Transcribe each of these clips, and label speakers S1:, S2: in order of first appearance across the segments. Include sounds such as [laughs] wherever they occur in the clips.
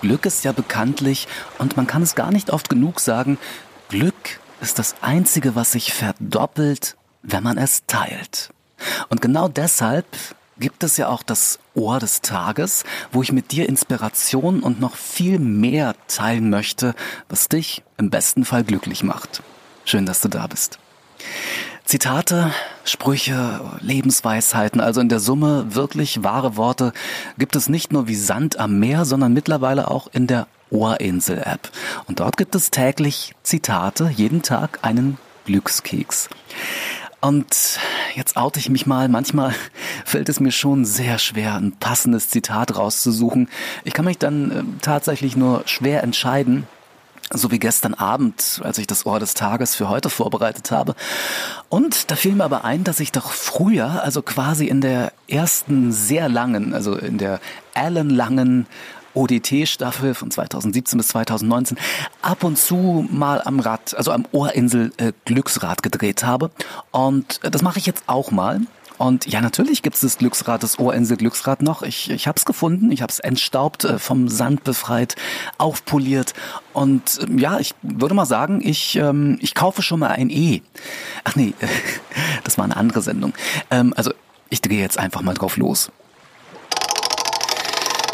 S1: Glück ist ja bekanntlich, und man kann es gar nicht oft genug sagen, Glück ist das Einzige, was sich verdoppelt, wenn man es teilt. Und genau deshalb gibt es ja auch das Ohr des Tages, wo ich mit dir Inspiration und noch viel mehr teilen möchte, was dich im besten Fall glücklich macht. Schön, dass du da bist. Zitate, Sprüche, Lebensweisheiten, also in der Summe wirklich wahre Worte, gibt es nicht nur wie Sand am Meer, sondern mittlerweile auch in der Ohrinsel-App. Und dort gibt es täglich Zitate, jeden Tag einen Glückskeks. Und jetzt oute ich mich mal. Manchmal [laughs] fällt es mir schon sehr schwer, ein passendes Zitat rauszusuchen. Ich kann mich dann äh, tatsächlich nur schwer entscheiden. So wie gestern Abend, als ich das Ohr des Tages für heute vorbereitet habe. Und da fiel mir aber ein, dass ich doch früher, also quasi in der ersten sehr langen, also in der ellenlangen ODT-Staffel von 2017 bis 2019 ab und zu mal am Rad, also am Ohrinsel äh, Glücksrad gedreht habe. Und äh, das mache ich jetzt auch mal. Und ja, natürlich gibt es das Glücksrad, das Ohrinsel Glücksrad noch. Ich, ich habe es gefunden, ich habe es entstaubt, äh, vom Sand befreit, aufpoliert. Und äh, ja, ich würde mal sagen, ich, ähm, ich kaufe schon mal ein E. Ach nee, [laughs] das war eine andere Sendung. Ähm, also ich drehe jetzt einfach mal drauf los.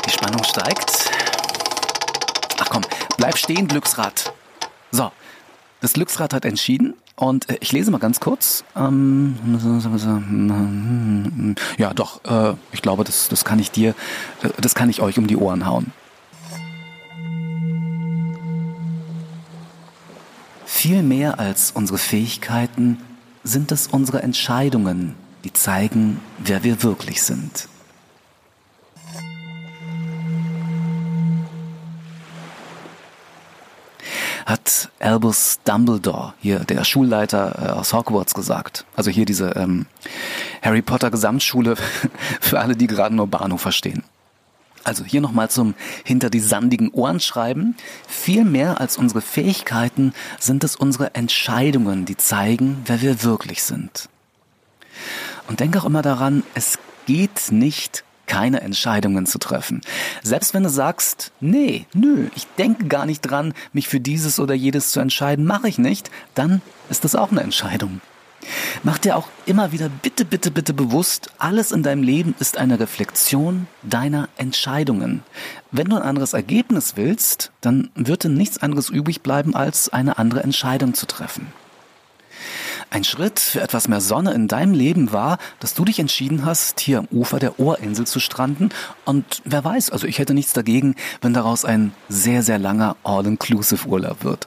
S1: Die Spannung steigt. Ach komm, bleib stehen, Glücksrad. So, das Glücksrad hat entschieden und äh, ich lese mal ganz kurz. Ähm, ja, doch, äh, ich glaube, das, das kann ich dir, äh, das kann ich euch um die Ohren hauen. Viel mehr als unsere Fähigkeiten sind es unsere Entscheidungen, die zeigen, wer wir wirklich sind. hat Albus Dumbledore, hier der Schulleiter äh, aus Hogwarts, gesagt. Also hier diese ähm, Harry Potter Gesamtschule [laughs] für alle, die gerade nur Bahnhof verstehen. Also hier nochmal zum hinter die sandigen Ohren schreiben. Viel mehr als unsere Fähigkeiten sind es unsere Entscheidungen, die zeigen, wer wir wirklich sind. Und denk auch immer daran, es geht nicht keine Entscheidungen zu treffen. Selbst wenn du sagst, nee, nö, ich denke gar nicht dran, mich für dieses oder jedes zu entscheiden, mache ich nicht, dann ist das auch eine Entscheidung. Mach dir auch immer wieder bitte, bitte, bitte bewusst, alles in deinem Leben ist eine Reflexion deiner Entscheidungen. Wenn du ein anderes Ergebnis willst, dann wird dir nichts anderes übrig bleiben, als eine andere Entscheidung zu treffen. Ein Schritt für etwas mehr Sonne in deinem Leben war, dass du dich entschieden hast, hier am Ufer der Ohrinsel zu stranden. Und wer weiß, also ich hätte nichts dagegen, wenn daraus ein sehr, sehr langer All-Inclusive-Urlaub wird.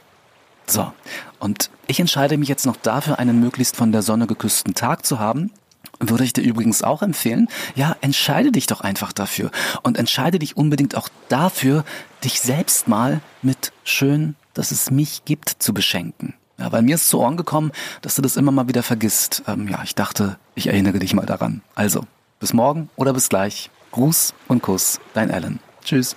S1: So, und ich entscheide mich jetzt noch dafür, einen möglichst von der Sonne geküssten Tag zu haben. Würde ich dir übrigens auch empfehlen, ja, entscheide dich doch einfach dafür und entscheide dich unbedingt auch dafür, dich selbst mal mit schön, dass es mich gibt, zu beschenken. Ja, weil mir ist zu Ohren gekommen, dass du das immer mal wieder vergisst. Ähm, ja, ich dachte, ich erinnere dich mal daran. Also, bis morgen oder bis gleich. Gruß und Kuss, dein Alan. Tschüss.